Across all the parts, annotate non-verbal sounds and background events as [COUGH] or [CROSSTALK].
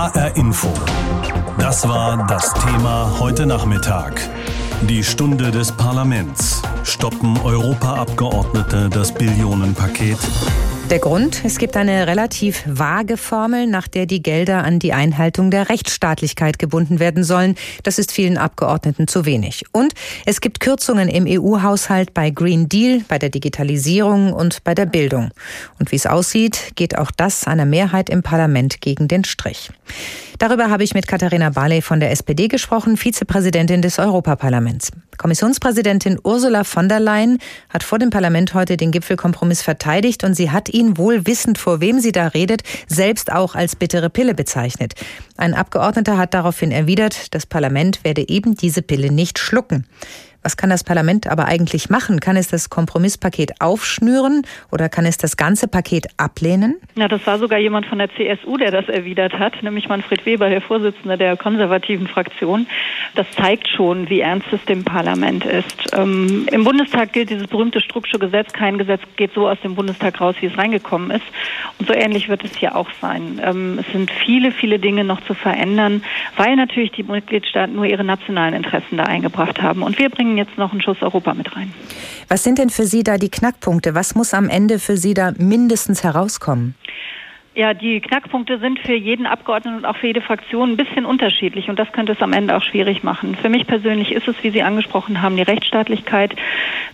HR Info. Das war das Thema heute Nachmittag. Die Stunde des Parlaments. Stoppen Europaabgeordnete das Billionenpaket? Der Grund, es gibt eine relativ vage Formel, nach der die Gelder an die Einhaltung der Rechtsstaatlichkeit gebunden werden sollen. Das ist vielen Abgeordneten zu wenig. Und es gibt Kürzungen im EU-Haushalt bei Green Deal, bei der Digitalisierung und bei der Bildung. Und wie es aussieht, geht auch das einer Mehrheit im Parlament gegen den Strich. Darüber habe ich mit Katharina Barley von der SPD gesprochen, Vizepräsidentin des Europaparlaments. Kommissionspräsidentin Ursula von der Leyen hat vor dem Parlament heute den Gipfelkompromiss verteidigt und sie hat ihn wohl wissend, vor wem sie da redet, selbst auch als bittere Pille bezeichnet. Ein Abgeordneter hat daraufhin erwidert, das Parlament werde eben diese Pille nicht schlucken. Was kann das Parlament aber eigentlich machen? Kann es das Kompromisspaket aufschnüren oder kann es das ganze Paket ablehnen? Ja, das war sogar jemand von der CSU, der das erwidert hat, nämlich Manfred Weber, der Vorsitzende der konservativen Fraktion. Das zeigt schon, wie ernst es dem Parlament ist. Ähm, Im Bundestag gilt dieses berühmte Strucksche Gesetz. Kein Gesetz geht so aus dem Bundestag raus, wie es reingekommen ist. Und so ähnlich wird es hier auch sein. Ähm, es sind viele, viele Dinge noch zu verändern, weil natürlich die Mitgliedstaaten nur ihre nationalen Interessen da eingebracht haben. Und wir bringen bringen jetzt noch einen Schuss Europa mit rein. Was sind denn für Sie da die Knackpunkte? Was muss am Ende für Sie da mindestens herauskommen? Ja, die Knackpunkte sind für jeden Abgeordneten und auch für jede Fraktion ein bisschen unterschiedlich und das könnte es am Ende auch schwierig machen. Für mich persönlich ist es, wie Sie angesprochen haben, die Rechtsstaatlichkeit.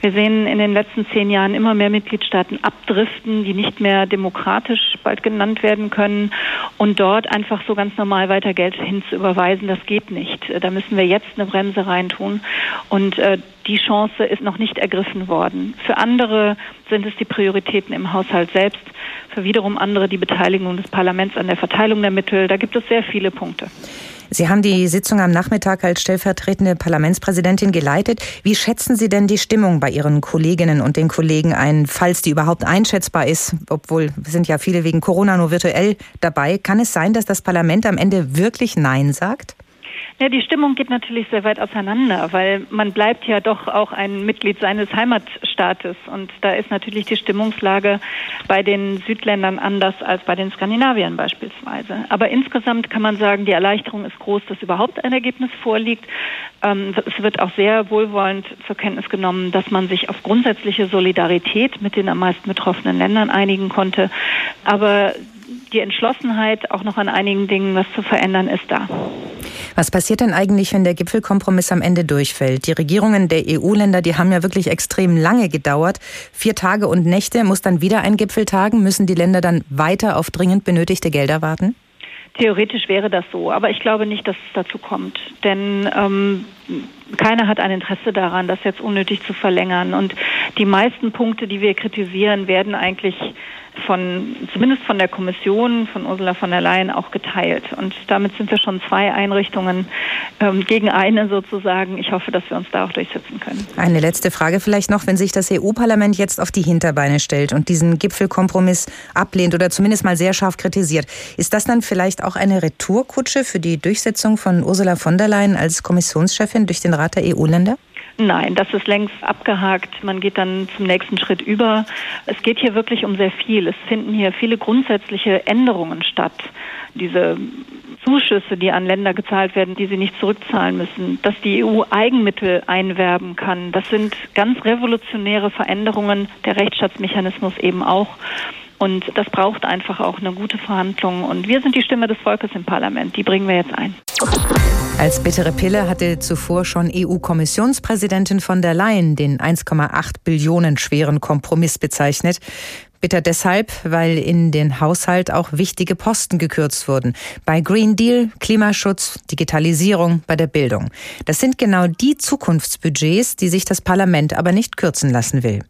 Wir sehen in den letzten zehn Jahren immer mehr Mitgliedstaaten abdriften, die nicht mehr demokratisch bald genannt werden können und dort einfach so ganz normal weiter Geld hinzuüberweisen, das geht nicht. Da müssen wir jetzt eine Bremse reintun und äh, die Chance ist noch nicht ergriffen worden. Für andere sind es die Prioritäten im Haushalt selbst, für wiederum andere die Beteiligung des Parlaments an der Verteilung der Mittel. Da gibt es sehr viele Punkte. Sie haben die Sitzung am Nachmittag als stellvertretende Parlamentspräsidentin geleitet. Wie schätzen Sie denn die Stimmung bei Ihren Kolleginnen und den Kollegen ein, falls die überhaupt einschätzbar ist? Obwohl sind ja viele wegen Corona nur virtuell dabei. Kann es sein, dass das Parlament am Ende wirklich Nein sagt? Ja, die Stimmung geht natürlich sehr weit auseinander, weil man bleibt ja doch auch ein Mitglied seines Heimatstaates und da ist natürlich die Stimmungslage bei den Südländern anders als bei den Skandinaviern beispielsweise. Aber insgesamt kann man sagen, die Erleichterung ist groß, dass überhaupt ein Ergebnis vorliegt. Ähm, es wird auch sehr wohlwollend zur Kenntnis genommen, dass man sich auf grundsätzliche Solidarität mit den am meisten betroffenen Ländern einigen konnte. Aber die Entschlossenheit, auch noch an einigen Dingen was zu verändern, ist da. Was passiert denn eigentlich, wenn der Gipfelkompromiss am Ende durchfällt? Die Regierungen der EU-Länder, die haben ja wirklich extrem lange gedauert. Vier Tage und Nächte muss dann wieder ein Gipfel tagen. Müssen die Länder dann weiter auf dringend benötigte Gelder warten? Theoretisch wäre das so, aber ich glaube nicht, dass es dazu kommt. Denn ähm, keiner hat ein Interesse daran, das jetzt unnötig zu verlängern. Und die meisten Punkte, die wir kritisieren, werden eigentlich von, zumindest von der Kommission, von Ursula von der Leyen auch geteilt. Und damit sind wir schon zwei Einrichtungen ähm, gegen eine sozusagen. Ich hoffe, dass wir uns da auch durchsetzen können. Eine letzte Frage vielleicht noch, wenn sich das EU-Parlament jetzt auf die Hinterbeine stellt und diesen Gipfelkompromiss ablehnt oder zumindest mal sehr scharf kritisiert, ist das dann vielleicht auch eine Retourkutsche für die Durchsetzung von Ursula von der Leyen als Kommissionschefin durch den Rat der EU-Länder? Nein, das ist längst abgehakt. Man geht dann zum nächsten Schritt über. Es geht hier wirklich um sehr viel. Es finden hier viele grundsätzliche Änderungen statt. Diese Zuschüsse, die an Länder gezahlt werden, die sie nicht zurückzahlen müssen, dass die EU Eigenmittel einwerben kann. Das sind ganz revolutionäre Veränderungen, der Rechtsstaatsmechanismus eben auch. Und das braucht einfach auch eine gute Verhandlung. Und wir sind die Stimme des Volkes im Parlament. Die bringen wir jetzt ein. Als bittere Pille hatte zuvor schon EU-Kommissionspräsidentin von der Leyen den 1,8 Billionen schweren Kompromiss bezeichnet. Bitter deshalb, weil in den Haushalt auch wichtige Posten gekürzt wurden. Bei Green Deal, Klimaschutz, Digitalisierung, bei der Bildung. Das sind genau die Zukunftsbudgets, die sich das Parlament aber nicht kürzen lassen will.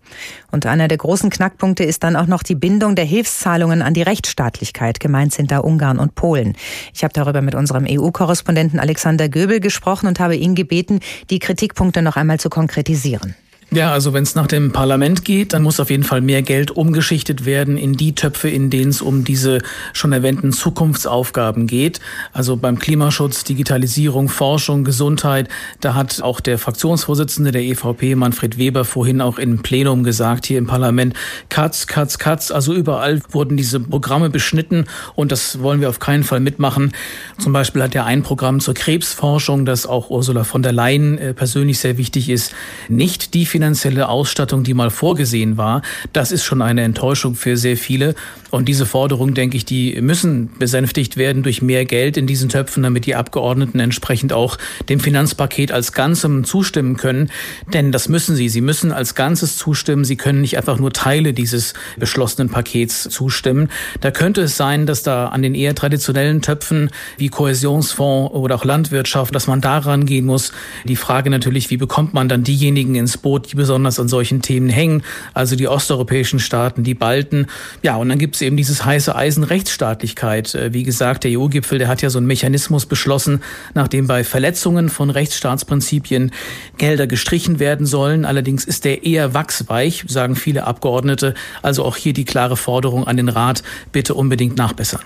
Und einer der großen Knackpunkte ist dann auch noch die Bindung der Hilfszahlungen an die Rechtsstaatlichkeit. Gemeint sind da Ungarn und Polen. Ich habe darüber mit unserem EU-Korrespondenten Alexander Göbel gesprochen und habe ihn gebeten, die Kritikpunkte noch einmal zu konkretisieren. Ja, also wenn es nach dem Parlament geht, dann muss auf jeden Fall mehr Geld umgeschichtet werden in die Töpfe, in denen es um diese schon erwähnten Zukunftsaufgaben geht. Also beim Klimaschutz, Digitalisierung, Forschung, Gesundheit. Da hat auch der Fraktionsvorsitzende der EVP, Manfred Weber, vorhin auch im Plenum gesagt, hier im Parlament, Katz, Katz, Katz. Also überall wurden diese Programme beschnitten und das wollen wir auf keinen Fall mitmachen. Zum Beispiel hat er ein Programm zur Krebsforschung, das auch Ursula von der Leyen äh, persönlich sehr wichtig ist, nicht die finanzielle Ausstattung, die mal vorgesehen war. Das ist schon eine Enttäuschung für sehr viele. Und diese Forderungen, denke ich, die müssen besänftigt werden durch mehr Geld in diesen Töpfen, damit die Abgeordneten entsprechend auch dem Finanzpaket als Ganzem zustimmen können. Denn das müssen sie. Sie müssen als Ganzes zustimmen. Sie können nicht einfach nur Teile dieses beschlossenen Pakets zustimmen. Da könnte es sein, dass da an den eher traditionellen Töpfen wie Kohäsionsfonds oder auch Landwirtschaft, dass man daran gehen muss. Die Frage natürlich, wie bekommt man dann diejenigen ins Boot, die besonders an solchen Themen hängen, also die osteuropäischen Staaten, die Balten. Ja, und dann gibt es eben dieses heiße Eisen Rechtsstaatlichkeit. Äh, wie gesagt, der EU-Gipfel, der hat ja so einen Mechanismus beschlossen, nachdem bei Verletzungen von Rechtsstaatsprinzipien Gelder gestrichen werden sollen. Allerdings ist der eher wachsweich, sagen viele Abgeordnete. Also auch hier die klare Forderung an den Rat, bitte unbedingt nachbessern.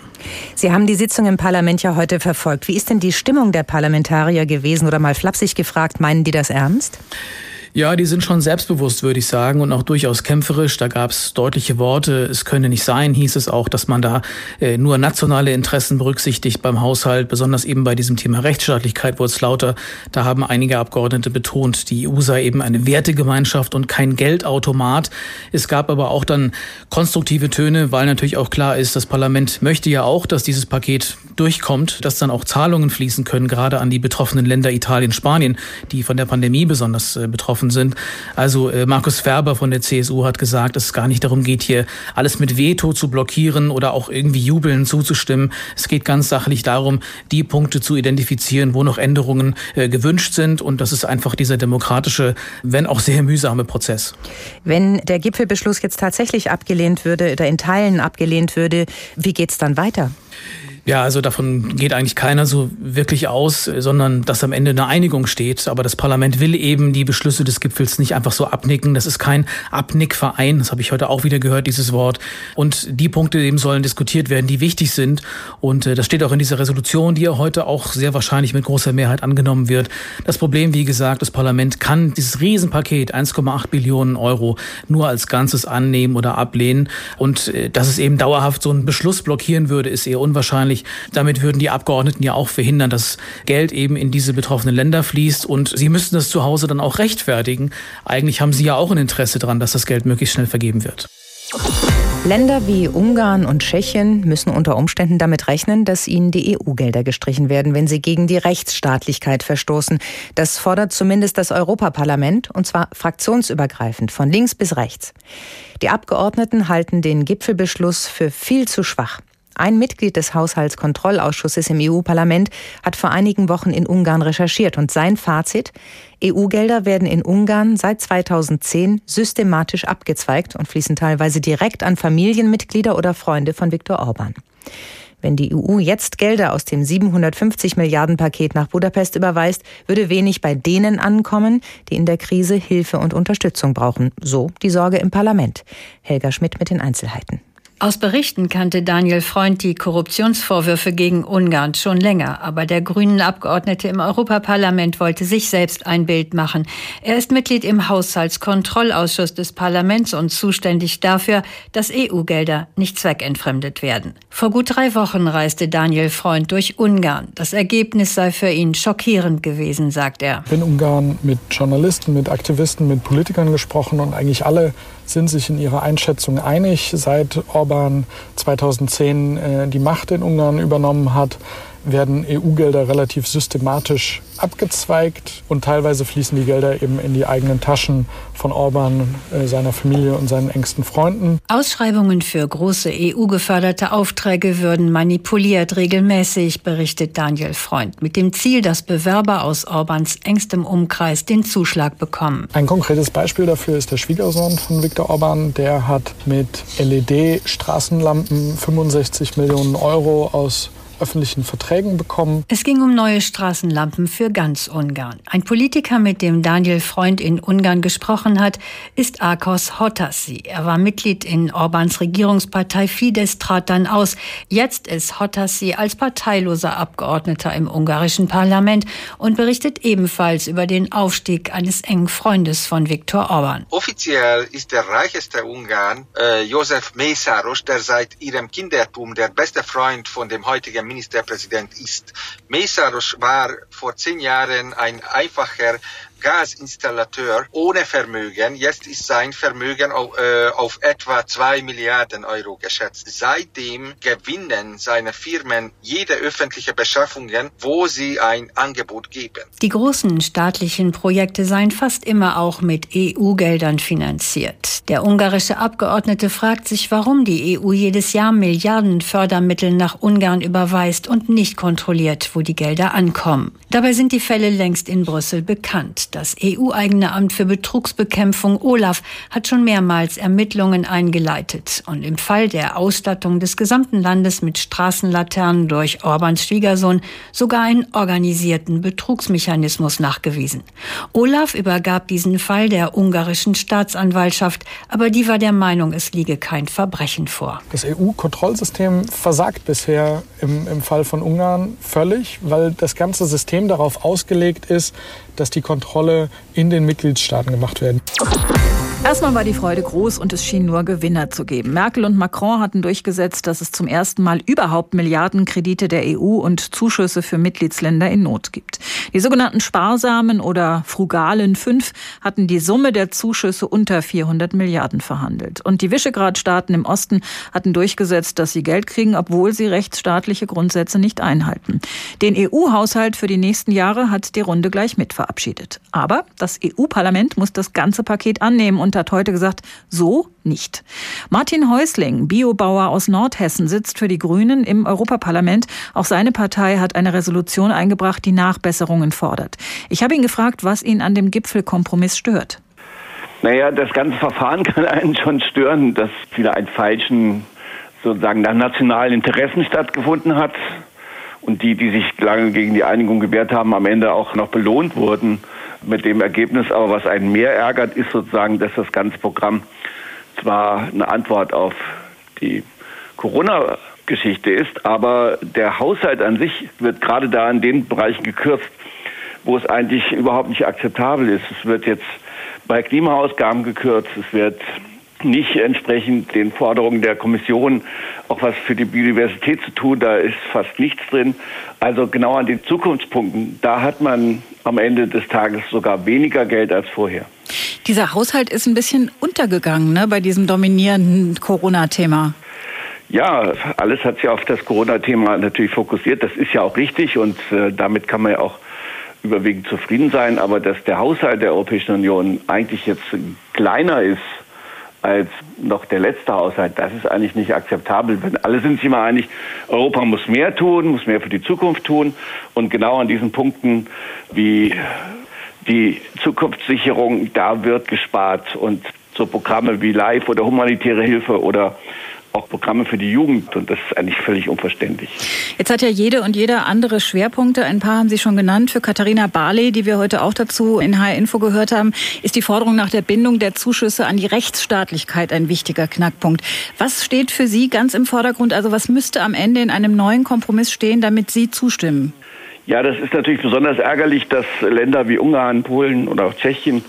Sie haben die Sitzung im Parlament ja heute verfolgt. Wie ist denn die Stimmung der Parlamentarier gewesen oder mal flapsig gefragt, meinen die das ernst? Ja, die sind schon selbstbewusst, würde ich sagen, und auch durchaus kämpferisch. Da gab es deutliche Worte. Es könne nicht sein, hieß es auch, dass man da äh, nur nationale Interessen berücksichtigt beim Haushalt. Besonders eben bei diesem Thema Rechtsstaatlichkeit wurde es lauter. Da haben einige Abgeordnete betont, die EU sei eben eine Wertegemeinschaft und kein Geldautomat. Es gab aber auch dann konstruktive Töne, weil natürlich auch klar ist, das Parlament möchte ja auch, dass dieses Paket durchkommt, dass dann auch Zahlungen fließen können, gerade an die betroffenen Länder Italien, Spanien, die von der Pandemie besonders äh, betroffen sind. Also äh, Markus Ferber von der CSU hat gesagt, dass es gar nicht darum geht, hier alles mit Veto zu blockieren oder auch irgendwie jubeln zuzustimmen. Es geht ganz sachlich darum, die Punkte zu identifizieren, wo noch Änderungen äh, gewünscht sind. Und das ist einfach dieser demokratische, wenn auch sehr mühsame Prozess. Wenn der Gipfelbeschluss jetzt tatsächlich abgelehnt würde oder in Teilen abgelehnt würde, wie geht es dann weiter? Ja, also davon geht eigentlich keiner so wirklich aus, sondern dass am Ende eine Einigung steht. Aber das Parlament will eben die Beschlüsse des Gipfels nicht einfach so abnicken. Das ist kein Abnickverein. Das habe ich heute auch wieder gehört, dieses Wort. Und die Punkte eben sollen diskutiert werden, die wichtig sind. Und äh, das steht auch in dieser Resolution, die ja heute auch sehr wahrscheinlich mit großer Mehrheit angenommen wird. Das Problem, wie gesagt, das Parlament kann dieses Riesenpaket 1,8 Billionen Euro nur als Ganzes annehmen oder ablehnen. Und äh, dass es eben dauerhaft so einen Beschluss blockieren würde, ist eher unwahrscheinlich wahrscheinlich. Damit würden die Abgeordneten ja auch verhindern, dass Geld eben in diese betroffenen Länder fließt. Und sie müssten das zu Hause dann auch rechtfertigen. Eigentlich haben sie ja auch ein Interesse daran, dass das Geld möglichst schnell vergeben wird. Länder wie Ungarn und Tschechien müssen unter Umständen damit rechnen, dass ihnen die EU-Gelder gestrichen werden, wenn sie gegen die Rechtsstaatlichkeit verstoßen. Das fordert zumindest das Europaparlament, und zwar fraktionsübergreifend, von links bis rechts. Die Abgeordneten halten den Gipfelbeschluss für viel zu schwach. Ein Mitglied des Haushaltskontrollausschusses im EU-Parlament hat vor einigen Wochen in Ungarn recherchiert und sein Fazit, EU-Gelder werden in Ungarn seit 2010 systematisch abgezweigt und fließen teilweise direkt an Familienmitglieder oder Freunde von Viktor Orban. Wenn die EU jetzt Gelder aus dem 750 Milliarden Paket nach Budapest überweist, würde wenig bei denen ankommen, die in der Krise Hilfe und Unterstützung brauchen. So die Sorge im Parlament. Helga Schmidt mit den Einzelheiten. Aus Berichten kannte Daniel Freund die Korruptionsvorwürfe gegen Ungarn schon länger, aber der grünen Abgeordnete im Europaparlament wollte sich selbst ein Bild machen. Er ist Mitglied im Haushaltskontrollausschuss des Parlaments und zuständig dafür, dass EU-Gelder nicht zweckentfremdet werden. Vor gut drei Wochen reiste Daniel Freund durch Ungarn. Das Ergebnis sei für ihn schockierend gewesen, sagt er. Ich bin in Ungarn mit Journalisten, mit Aktivisten, mit Politikern gesprochen und eigentlich alle sind sich in ihrer Einschätzung einig. Seit Orban 2010 äh, die Macht in Ungarn übernommen hat, werden EU-Gelder relativ systematisch abgezweigt und teilweise fließen die Gelder eben in die eigenen Taschen von Orban, äh, seiner Familie und seinen engsten Freunden. Ausschreibungen für große EU-geförderte Aufträge würden manipuliert regelmäßig, berichtet Daniel Freund, mit dem Ziel, dass Bewerber aus Orbans engstem Umkreis den Zuschlag bekommen. Ein konkretes Beispiel dafür ist der Schwiegersohn von Viktor Orban. Der hat mit LED-Straßenlampen 65 Millionen Euro aus öffentlichen Verträgen bekommen. Es ging um neue Straßenlampen für ganz Ungarn. Ein Politiker, mit dem Daniel Freund in Ungarn gesprochen hat, ist Akos Hotassi. Er war Mitglied in Orbans Regierungspartei Fidesz, trat dann aus. Jetzt ist Hotassi als parteiloser Abgeordneter im ungarischen Parlament und berichtet ebenfalls über den Aufstieg eines engen Freundes von Viktor Orban. Offiziell ist der reicheste Ungarn äh, Josef Mészáros, der seit ihrem Kindertum der beste Freund von dem heutigen Ministerpräsident ist. Mészáros war vor zehn Jahren ein einfacher Gasinstallateur ohne Vermögen. Jetzt ist sein Vermögen auf, äh, auf etwa zwei Milliarden Euro geschätzt. Seitdem gewinnen seine Firmen jede öffentliche Beschaffungen, wo sie ein Angebot geben. Die großen staatlichen Projekte seien fast immer auch mit EU-Geldern finanziert. Der ungarische Abgeordnete fragt sich, warum die EU jedes Jahr Milliarden Fördermittel nach Ungarn überweist und nicht kontrolliert, wo die Gelder ankommen. Dabei sind die Fälle längst in Brüssel bekannt. Das EU-eigene Amt für Betrugsbekämpfung Olaf hat schon mehrmals Ermittlungen eingeleitet und im Fall der Ausstattung des gesamten Landes mit Straßenlaternen durch Orbans Schwiegersohn sogar einen organisierten Betrugsmechanismus nachgewiesen. Olaf übergab diesen Fall der ungarischen Staatsanwaltschaft, aber die war der Meinung, es liege kein Verbrechen vor. Das EU-Kontrollsystem versagt bisher im, im Fall von Ungarn völlig, weil das ganze System darauf ausgelegt ist, dass die Kontrolle in den Mitgliedstaaten gemacht werden. Erstmal war die Freude groß und es schien nur Gewinner zu geben. Merkel und Macron hatten durchgesetzt, dass es zum ersten Mal überhaupt Milliardenkredite der EU und Zuschüsse für Mitgliedsländer in Not gibt. Die sogenannten sparsamen oder frugalen Fünf hatten die Summe der Zuschüsse unter 400 Milliarden verhandelt. Und die Visegrad-Staaten im Osten hatten durchgesetzt, dass sie Geld kriegen, obwohl sie rechtsstaatliche Grundsätze nicht einhalten. Den EU-Haushalt für die nächsten Jahre hat die Runde gleich mit verabschiedet. Aber das EU-Parlament muss das ganze Paket annehmen und hat heute gesagt, so nicht. Martin Häusling, Biobauer aus Nordhessen, sitzt für die Grünen im Europaparlament. Auch seine Partei hat eine Resolution eingebracht, die Nachbesserungen fordert. Ich habe ihn gefragt, was ihn an dem Gipfelkompromiss stört. Naja, das ganze Verfahren [LAUGHS] kann einen schon stören, dass wieder ein falschen, sozusagen nach nationalen Interessen stattgefunden hat und die, die sich lange gegen die Einigung gewehrt haben, am Ende auch noch belohnt wurden mit dem Ergebnis. Aber was einen mehr ärgert, ist sozusagen, dass das ganze Programm zwar eine Antwort auf die Corona-Geschichte ist, aber der Haushalt an sich wird gerade da in den Bereichen gekürzt, wo es eigentlich überhaupt nicht akzeptabel ist. Es wird jetzt bei Klimaausgaben gekürzt, es wird nicht entsprechend den Forderungen der Kommission auch was für die Biodiversität zu tun. Da ist fast nichts drin. Also genau an den Zukunftspunkten, da hat man am Ende des Tages sogar weniger Geld als vorher. Dieser Haushalt ist ein bisschen untergegangen ne, bei diesem dominierenden Corona-Thema. Ja, alles hat sich auf das Corona-Thema natürlich fokussiert. Das ist ja auch richtig und äh, damit kann man ja auch überwiegend zufrieden sein. Aber dass der Haushalt der Europäischen Union eigentlich jetzt kleiner ist als noch der letzte Haushalt. Das ist eigentlich nicht akzeptabel. Wenn alle sind sich immer einig, Europa muss mehr tun, muss mehr für die Zukunft tun. Und genau an diesen Punkten wie die Zukunftssicherung, da wird gespart. Und so Programme wie Live oder humanitäre Hilfe oder auch Programme für die Jugend und das ist eigentlich völlig unverständlich. Jetzt hat ja jede und jeder andere Schwerpunkte. Ein paar haben Sie schon genannt. Für Katharina Barley, die wir heute auch dazu in H-Info gehört haben, ist die Forderung nach der Bindung der Zuschüsse an die Rechtsstaatlichkeit ein wichtiger Knackpunkt. Was steht für Sie ganz im Vordergrund? Also was müsste am Ende in einem neuen Kompromiss stehen, damit Sie zustimmen? Ja, das ist natürlich besonders ärgerlich, dass Länder wie Ungarn, Polen oder auch Tschechien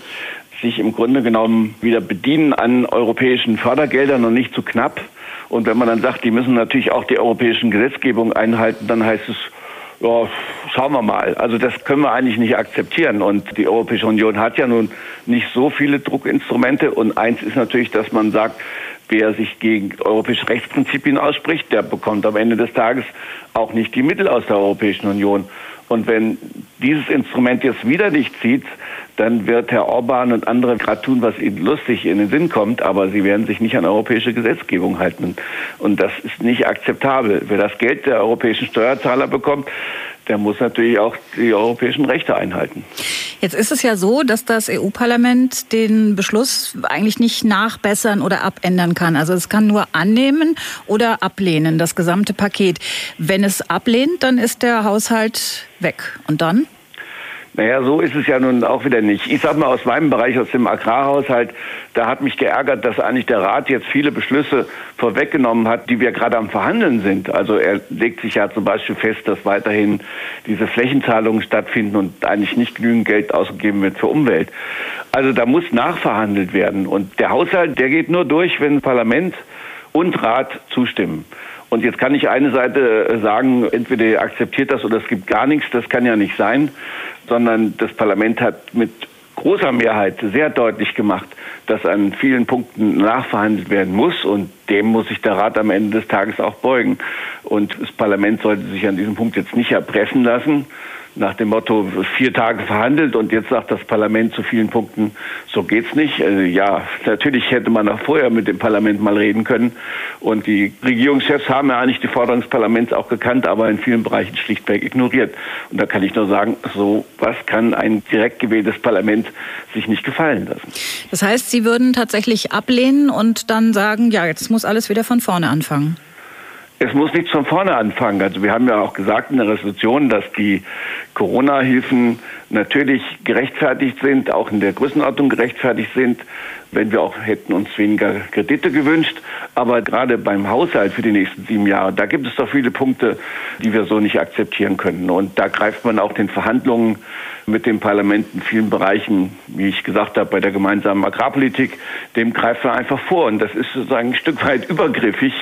sich im Grunde genommen wieder bedienen an europäischen Fördergeldern und nicht zu knapp. Und wenn man dann sagt, die müssen natürlich auch die europäischen Gesetzgebungen einhalten, dann heißt es, ja, schauen wir mal. Also das können wir eigentlich nicht akzeptieren. Und die Europäische Union hat ja nun nicht so viele Druckinstrumente. Und eins ist natürlich, dass man sagt, wer sich gegen europäische Rechtsprinzipien ausspricht, der bekommt am Ende des Tages auch nicht die Mittel aus der Europäischen Union. Und wenn dieses Instrument jetzt wieder nicht zieht, dann wird Herr Orban und andere gerade tun, was ihnen lustig in den Sinn kommt, aber sie werden sich nicht an europäische Gesetzgebung halten. Und das ist nicht akzeptabel. Wer das Geld der europäischen Steuerzahler bekommt, der muss natürlich auch die europäischen Rechte einhalten. Jetzt ist es ja so, dass das EU-Parlament den Beschluss eigentlich nicht nachbessern oder abändern kann. Also es kann nur annehmen oder ablehnen, das gesamte Paket. Wenn es ablehnt, dann ist der Haushalt weg. Und dann? Naja, so ist es ja nun auch wieder nicht. Ich sag mal aus meinem Bereich, aus dem Agrarhaushalt, da hat mich geärgert, dass eigentlich der Rat jetzt viele Beschlüsse vorweggenommen hat, die wir gerade am Verhandeln sind. Also er legt sich ja zum Beispiel fest, dass weiterhin diese Flächenzahlungen stattfinden und eigentlich nicht genügend Geld ausgegeben wird für Umwelt. Also da muss nachverhandelt werden. Und der Haushalt, der geht nur durch, wenn Parlament und Rat zustimmen. Und jetzt kann ich eine Seite sagen, entweder ihr akzeptiert das oder es gibt gar nichts. Das kann ja nicht sein sondern das Parlament hat mit großer Mehrheit sehr deutlich gemacht, dass an vielen Punkten nachverhandelt werden muss und dem muss sich der Rat am Ende des Tages auch beugen. Und das Parlament sollte sich an diesem Punkt jetzt nicht erpressen lassen, nach dem Motto vier Tage verhandelt und jetzt sagt das Parlament zu vielen Punkten, so geht's nicht. Also ja, natürlich hätte man auch vorher mit dem Parlament mal reden können und die Regierungschefs haben ja eigentlich die Forderung des Parlaments auch gekannt, aber in vielen Bereichen schlichtweg ignoriert. Und da kann ich nur sagen, so was kann ein direkt gewähltes Parlament sich nicht gefallen lassen. Das heißt, Sie würden tatsächlich ablehnen und dann sagen, ja, jetzt muss alles wieder von vorne anfangen es muss nicht von vorne anfangen. Also wir haben ja auch gesagt in der Resolution, dass die Corona-Hilfen natürlich gerechtfertigt sind, auch in der Größenordnung gerechtfertigt sind, wenn wir auch hätten uns weniger Kredite gewünscht. Aber gerade beim Haushalt für die nächsten sieben Jahre, da gibt es doch viele Punkte, die wir so nicht akzeptieren können. Und da greift man auch den Verhandlungen mit dem Parlament in vielen Bereichen, wie ich gesagt habe, bei der gemeinsamen Agrarpolitik, dem greift man einfach vor. Und das ist sozusagen ein Stück weit übergriffig,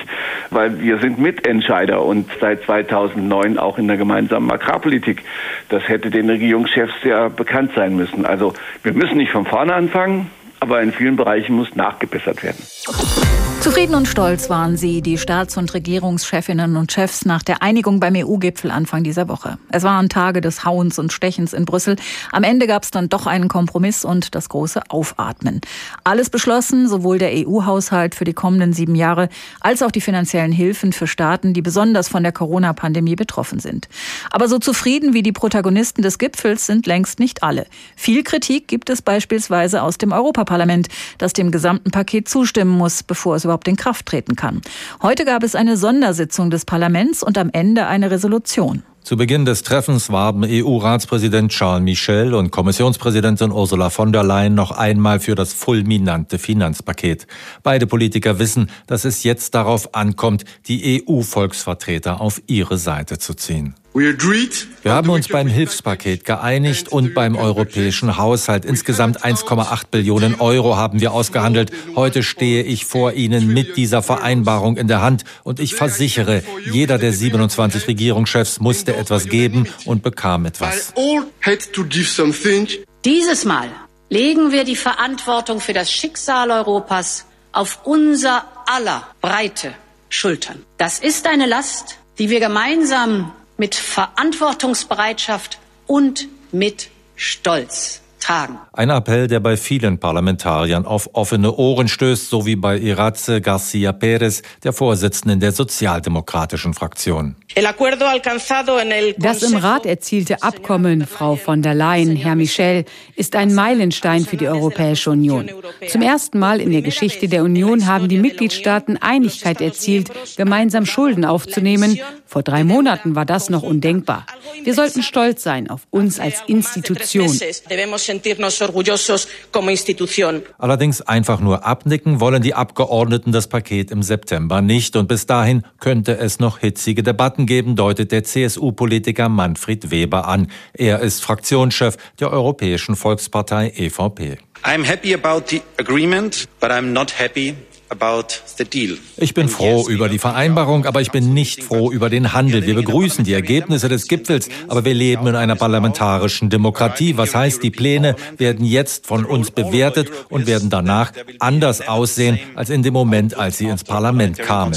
weil wir sind Mitentscheider und seit 2009 auch in der gemeinsamen Agrarpolitik. Das hätte den Regierungschefs sehr bekannt sein müssen. Also wir müssen nicht von vorne anfangen aber in vielen Bereichen muss nachgebessert werden. Zufrieden und stolz waren sie, die Staats- und Regierungschefinnen und Chefs, nach der Einigung beim EU-Gipfel Anfang dieser Woche. Es waren Tage des Hauens und Stechens in Brüssel. Am Ende gab es dann doch einen Kompromiss und das große Aufatmen. Alles beschlossen, sowohl der EU-Haushalt für die kommenden sieben Jahre als auch die finanziellen Hilfen für Staaten, die besonders von der Corona-Pandemie betroffen sind. Aber so zufrieden wie die Protagonisten des Gipfels sind längst nicht alle. Viel Kritik gibt es beispielsweise aus dem Europaparlament, das dem gesamten Paket zustimmen muss, bevor es überhaupt in Kraft treten kann. Heute gab es eine Sondersitzung des Parlaments und am Ende eine Resolution. Zu Beginn des Treffens warben EU-Ratspräsident Charles Michel und Kommissionspräsidentin Ursula von der Leyen noch einmal für das fulminante Finanzpaket. Beide Politiker wissen, dass es jetzt darauf ankommt, die EU-Volksvertreter auf ihre Seite zu ziehen. Wir haben uns beim Hilfspaket geeinigt und beim europäischen Haushalt. Insgesamt 1,8 Billionen Euro haben wir ausgehandelt. Heute stehe ich vor Ihnen mit dieser Vereinbarung in der Hand und ich versichere, jeder der 27 Regierungschefs musste etwas geben und bekam etwas. Dieses Mal legen wir die Verantwortung für das Schicksal Europas auf unser aller breite Schultern. Das ist eine Last, die wir gemeinsam mit Verantwortungsbereitschaft und mit Stolz tragen. Ein Appell, der bei vielen Parlamentariern auf offene Ohren stößt, so wie bei Iratze Garcia Perez, der Vorsitzenden der sozialdemokratischen Fraktion. Das im Rat erzielte Abkommen, Frau von der Leyen, Herr Michel, ist ein Meilenstein für die Europäische Union. Zum ersten Mal in der Geschichte der Union haben die Mitgliedstaaten Einigkeit erzielt, gemeinsam Schulden aufzunehmen. Vor drei Monaten war das noch undenkbar. Wir sollten stolz sein auf uns als Institution. Allerdings einfach nur abnicken wollen die Abgeordneten das Paket im September nicht und bis dahin könnte es noch hitzige Debatten geben, deutet der CSU-Politiker Manfred Weber an. Er ist Fraktionschef der Europäischen Volkspartei EVP. I'm happy about the agreement, but I'm not happy ich bin froh über die Vereinbarung, aber ich bin nicht froh über den Handel. Wir begrüßen die Ergebnisse des Gipfels, aber wir leben in einer parlamentarischen Demokratie. Was heißt, die Pläne werden jetzt von uns bewertet und werden danach anders aussehen als in dem Moment, als sie ins Parlament kamen.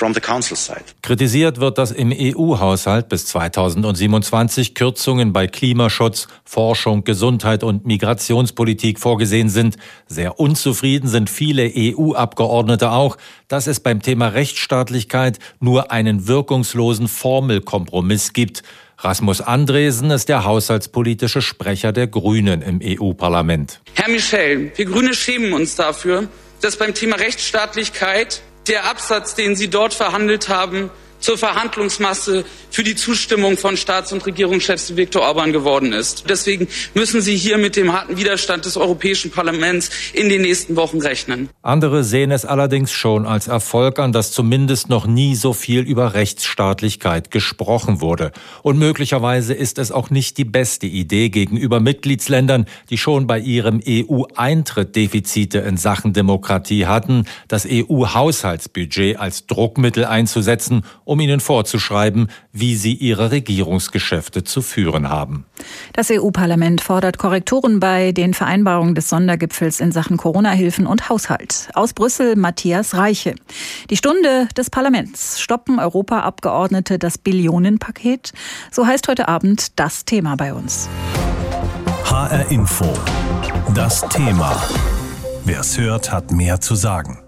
From the council side. Kritisiert wird, dass im EU-Haushalt bis 2027 Kürzungen bei Klimaschutz, Forschung, Gesundheit und Migrationspolitik vorgesehen sind. Sehr unzufrieden sind viele EU-Abgeordnete auch, dass es beim Thema Rechtsstaatlichkeit nur einen wirkungslosen Formelkompromiss gibt. Rasmus Andresen ist der haushaltspolitische Sprecher der Grünen im EU-Parlament. Herr Michel, wir Grüne schämen uns dafür, dass beim Thema Rechtsstaatlichkeit der Absatz, den Sie dort verhandelt haben, zur Verhandlungsmasse für die Zustimmung von Staats- und Regierungschefs Viktor Orban geworden ist. Deswegen müssen Sie hier mit dem harten Widerstand des Europäischen Parlaments in den nächsten Wochen rechnen. Andere sehen es allerdings schon als Erfolg an, dass zumindest noch nie so viel über Rechtsstaatlichkeit gesprochen wurde. Und möglicherweise ist es auch nicht die beste Idee gegenüber Mitgliedsländern, die schon bei ihrem EU-Eintritt Defizite in Sachen Demokratie hatten, das EU-Haushaltsbudget als Druckmittel einzusetzen, um ihnen vorzuschreiben, wie sie ihre Regierungsgeschäfte zu führen haben. Das EU-Parlament fordert Korrekturen bei den Vereinbarungen des Sondergipfels in Sachen Corona-Hilfen und Haushalt. Aus Brüssel Matthias Reiche. Die Stunde des Parlaments. Stoppen Europaabgeordnete das Billionenpaket? So heißt heute Abend das Thema bei uns. HR Info. Das Thema. Wer es hört, hat mehr zu sagen.